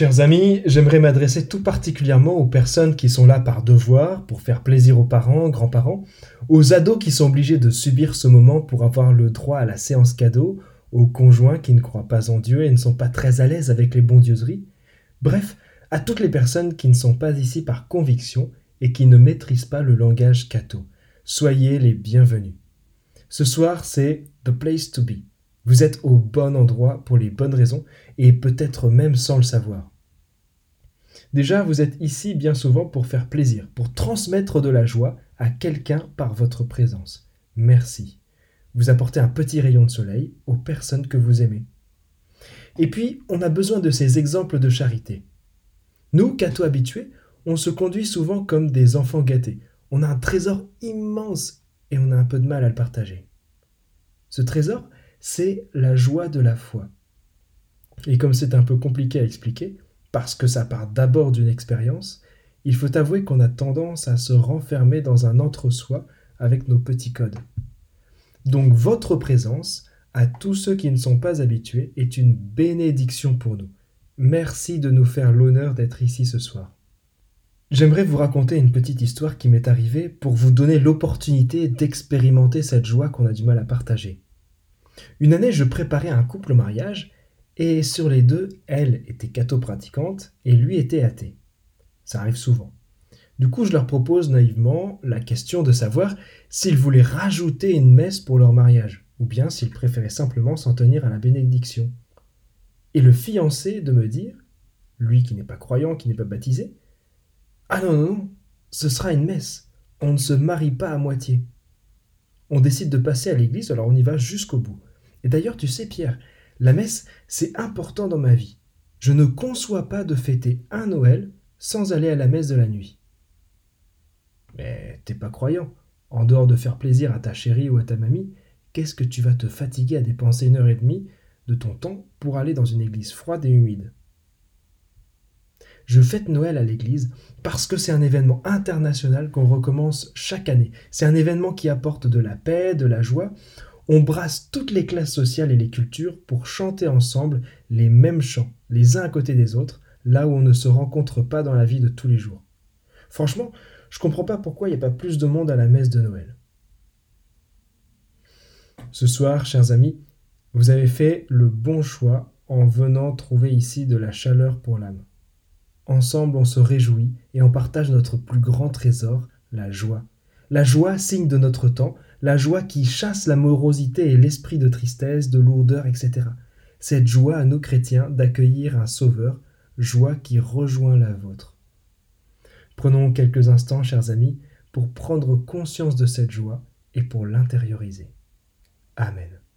Chers amis, j'aimerais m'adresser tout particulièrement aux personnes qui sont là par devoir, pour faire plaisir aux parents, grands-parents, aux ados qui sont obligés de subir ce moment pour avoir le droit à la séance cadeau, aux conjoints qui ne croient pas en Dieu et ne sont pas très à l'aise avec les bondieuseries, bref, à toutes les personnes qui ne sont pas ici par conviction et qui ne maîtrisent pas le langage catho. Soyez les bienvenus. Ce soir, c'est The Place to Be. Vous êtes au bon endroit pour les bonnes raisons et peut-être même sans le savoir. Déjà, vous êtes ici bien souvent pour faire plaisir, pour transmettre de la joie à quelqu'un par votre présence. Merci. Vous apportez un petit rayon de soleil aux personnes que vous aimez. Et puis, on a besoin de ces exemples de charité. Nous, cathos habitués, on se conduit souvent comme des enfants gâtés. On a un trésor immense et on a un peu de mal à le partager. Ce trésor, c'est la joie de la foi. Et comme c'est un peu compliqué à expliquer, parce que ça part d'abord d'une expérience, il faut avouer qu'on a tendance à se renfermer dans un entre-soi avec nos petits codes. Donc votre présence, à tous ceux qui ne sont pas habitués, est une bénédiction pour nous. Merci de nous faire l'honneur d'être ici ce soir. J'aimerais vous raconter une petite histoire qui m'est arrivée pour vous donner l'opportunité d'expérimenter cette joie qu'on a du mal à partager. Une année, je préparais un couple au mariage, et sur les deux, elle était catho-pratiquante et lui était athée. Ça arrive souvent. Du coup, je leur propose naïvement la question de savoir s'ils voulaient rajouter une messe pour leur mariage, ou bien s'ils préféraient simplement s'en tenir à la bénédiction. Et le fiancé de me dire, lui qui n'est pas croyant, qui n'est pas baptisé, Ah non, non, non, ce sera une messe, on ne se marie pas à moitié. On décide de passer à l'église, alors on y va jusqu'au bout. Et d'ailleurs, tu sais, Pierre, la messe, c'est important dans ma vie. Je ne conçois pas de fêter un Noël sans aller à la messe de la nuit. Mais t'es pas croyant. En dehors de faire plaisir à ta chérie ou à ta mamie, qu'est-ce que tu vas te fatiguer à dépenser une heure et demie de ton temps pour aller dans une église froide et humide? Je fête Noël à l'église parce que c'est un événement international qu'on recommence chaque année. C'est un événement qui apporte de la paix, de la joie on brasse toutes les classes sociales et les cultures pour chanter ensemble les mêmes chants, les uns à côté des autres, là où on ne se rencontre pas dans la vie de tous les jours. Franchement, je comprends pas pourquoi il n'y a pas plus de monde à la messe de Noël. Ce soir, chers amis, vous avez fait le bon choix en venant trouver ici de la chaleur pour l'âme. Ensemble, on se réjouit et on partage notre plus grand trésor, la joie. La joie, signe de notre temps, la joie qui chasse la morosité et l'esprit de tristesse, de lourdeur, etc. Cette joie à nous chrétiens d'accueillir un Sauveur, joie qui rejoint la vôtre. Prenons quelques instants, chers amis, pour prendre conscience de cette joie et pour l'intérioriser. Amen.